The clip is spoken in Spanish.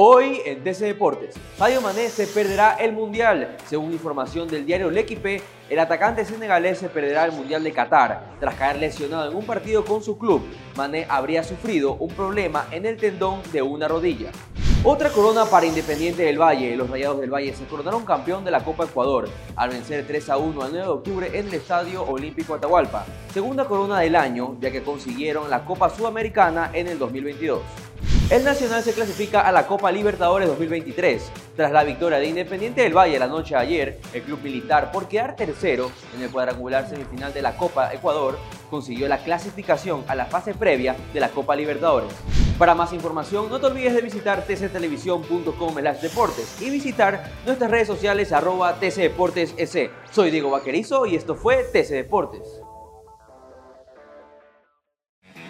Hoy en TC Deportes, Sadio Mané se perderá el Mundial. Según información del diario L'Equipe, el atacante senegalés se perderá el Mundial de Qatar tras caer lesionado en un partido con su club. Mané habría sufrido un problema en el tendón de una rodilla. Otra corona para Independiente del Valle. Los Rayados del Valle se coronaron campeón de la Copa Ecuador al vencer 3 a 1 el 9 de octubre en el Estadio Olímpico Atahualpa. Segunda corona del año, ya que consiguieron la Copa Sudamericana en el 2022. El Nacional se clasifica a la Copa Libertadores 2023. Tras la victoria de Independiente del Valle la noche de ayer, el club militar, por quedar tercero en el cuadrangular semifinal de la Copa Ecuador, consiguió la clasificación a la fase previa de la Copa Libertadores. Para más información, no te olvides de visitar tctelevisión.com deportes y visitar nuestras redes sociales arroba tcdeportesec. Soy Diego Vaquerizo y esto fue TC Deportes.